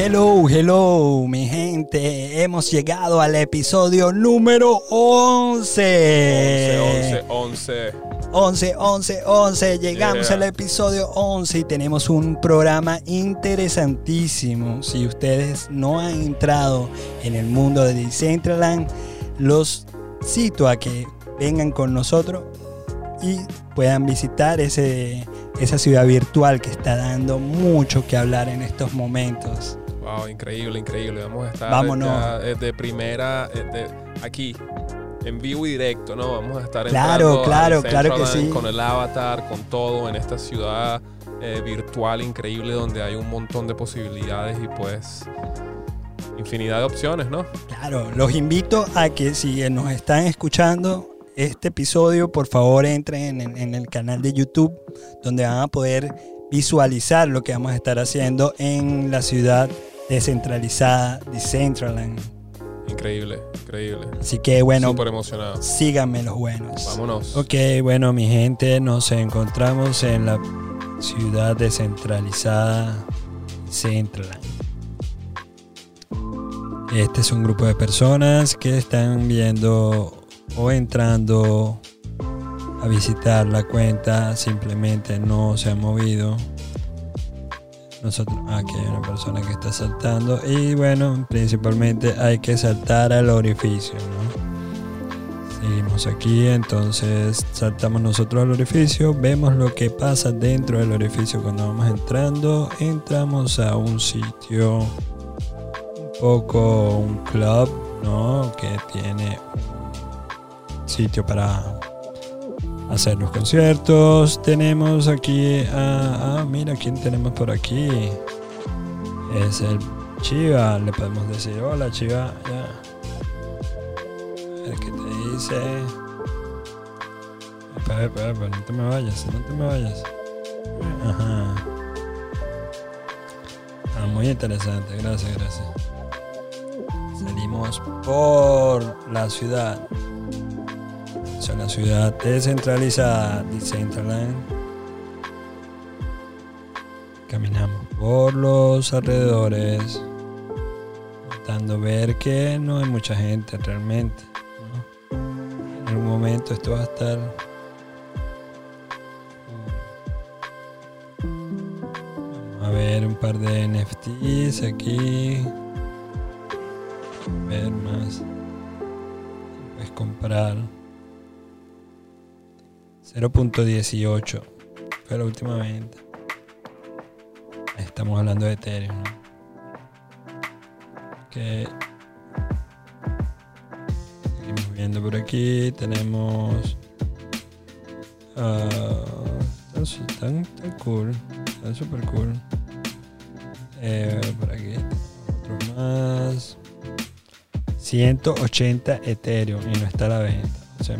Hello, hello, mi gente. Hemos llegado al episodio número 11. 11, 11, 11, 11, 11. Llegamos Yeah. al episodio 11 y tenemos un programa interesantísimo. Si ustedes no han entrado en el mundo de Decentraland, los cito a que vengan con nosotros y puedan visitar ese, esa ciudad virtual que está dando mucho que hablar en estos momentos. Wow, increíble, increíble. Vamos a estar Vámonos. ya, eh, de primera, eh, de- aquí, en vivo y directo, ¿no? Vamos a estar Claro, claro, claro que sí. Con el avatar, con todo, en esta ciudad eh, virtual increíble donde hay un montón de posibilidades y pues infinidad de opciones, ¿no? Claro, los invito a que si nos están escuchando este episodio, por favor entren en, en el canal de YouTube donde van a poder visualizar lo que vamos a estar haciendo en la ciudad descentralizada Decentraland. Increíble, increíble. Así que bueno, Súper emocionado. síganme los buenos. Vámonos. Ok, bueno mi gente, nos encontramos en la ciudad descentralizada Centraland. Este es un grupo de personas que están viendo o entrando a visitar la cuenta, simplemente no se han movido. Nosotros, aquí hay una persona que está saltando y bueno, principalmente hay que saltar al orificio, ¿no? Seguimos aquí, entonces saltamos nosotros al orificio, vemos lo que pasa dentro del orificio cuando vamos entrando, entramos a un sitio, un poco un club, ¿no? Que tiene sitio para hacer los conciertos. Tenemos aquí a, ah, mira quién tenemos por aquí. Es el Chiva, le podemos decir hola Chiva, ya. A ver qué te dice. Espera, espera, espera, no te me vayas, no te me vayas. Ajá. Ah, muy interesante, gracias, gracias. Salimos por la ciudad. Es una ciudad descentralizada, Decentraland. Caminamos por los alrededores, dando ver que no hay mucha gente realmente. En algún momento esto va a estar. A ver un par de NFTs aquí. Ver más. Puedes comprar. 0.18 fue la última venta. Estamos hablando de Ethereum, ¿no? Que seguimos viendo por aquí. Tenemos. ah, están, están cool. Están super cool. Eh, por aquí. Otro más. 180 Ethereum y no está la venta. O sea.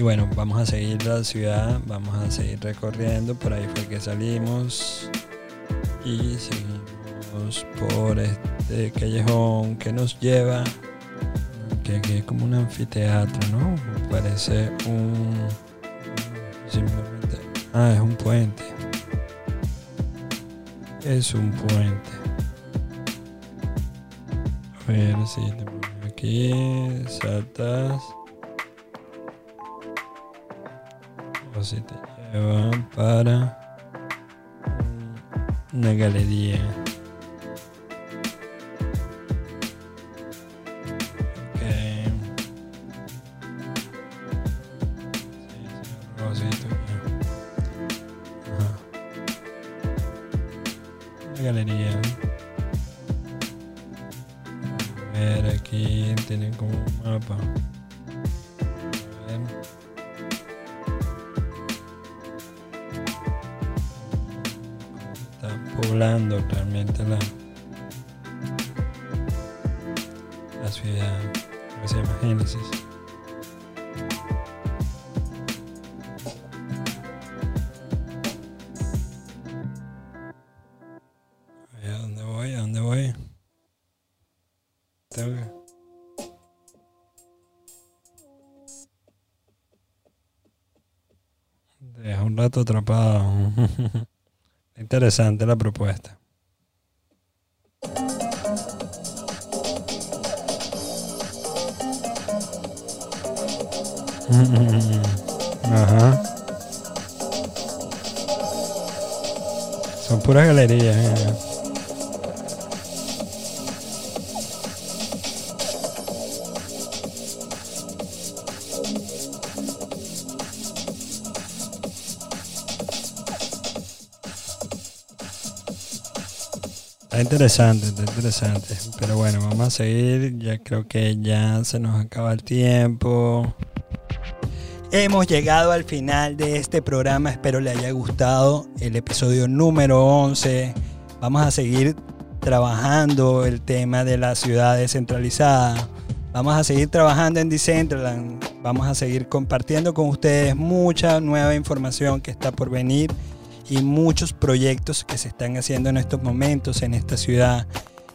Y bueno, vamos a seguir la ciudad, vamos a seguir recorriendo, por ahí fue que salimos y seguimos por este callejón que nos lleva, que aquí es como un anfiteatro, ¿no? Parece un... simplemente... Ah, es un puente. Es un puente. A ver si te aquí, saltas. O si te llevan para una galería. Galería. Ver, aquí tienen como un mapa. Realmente la, la ciudad. que se llama Génesis. A ver, ¿A dónde voy? ¿A dónde voy? Deja un rato atrapado. Interesante la propuesta. Ajá. Son puras galerías. Eh. Interesante, está interesante. Pero bueno, vamos a seguir. Ya creo que ya se nos acaba el tiempo. Hemos llegado al final de este programa. Espero le haya gustado el episodio número 11. Vamos a seguir trabajando el tema de la ciudad descentralizada. Vamos a seguir trabajando en Decentraland. Vamos a seguir compartiendo con ustedes mucha nueva información que está por venir y muchos proyectos que se están haciendo en estos momentos en esta ciudad.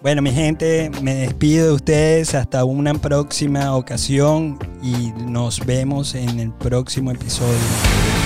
Bueno, mi gente, me despido de ustedes hasta una próxima ocasión y nos vemos en el próximo episodio.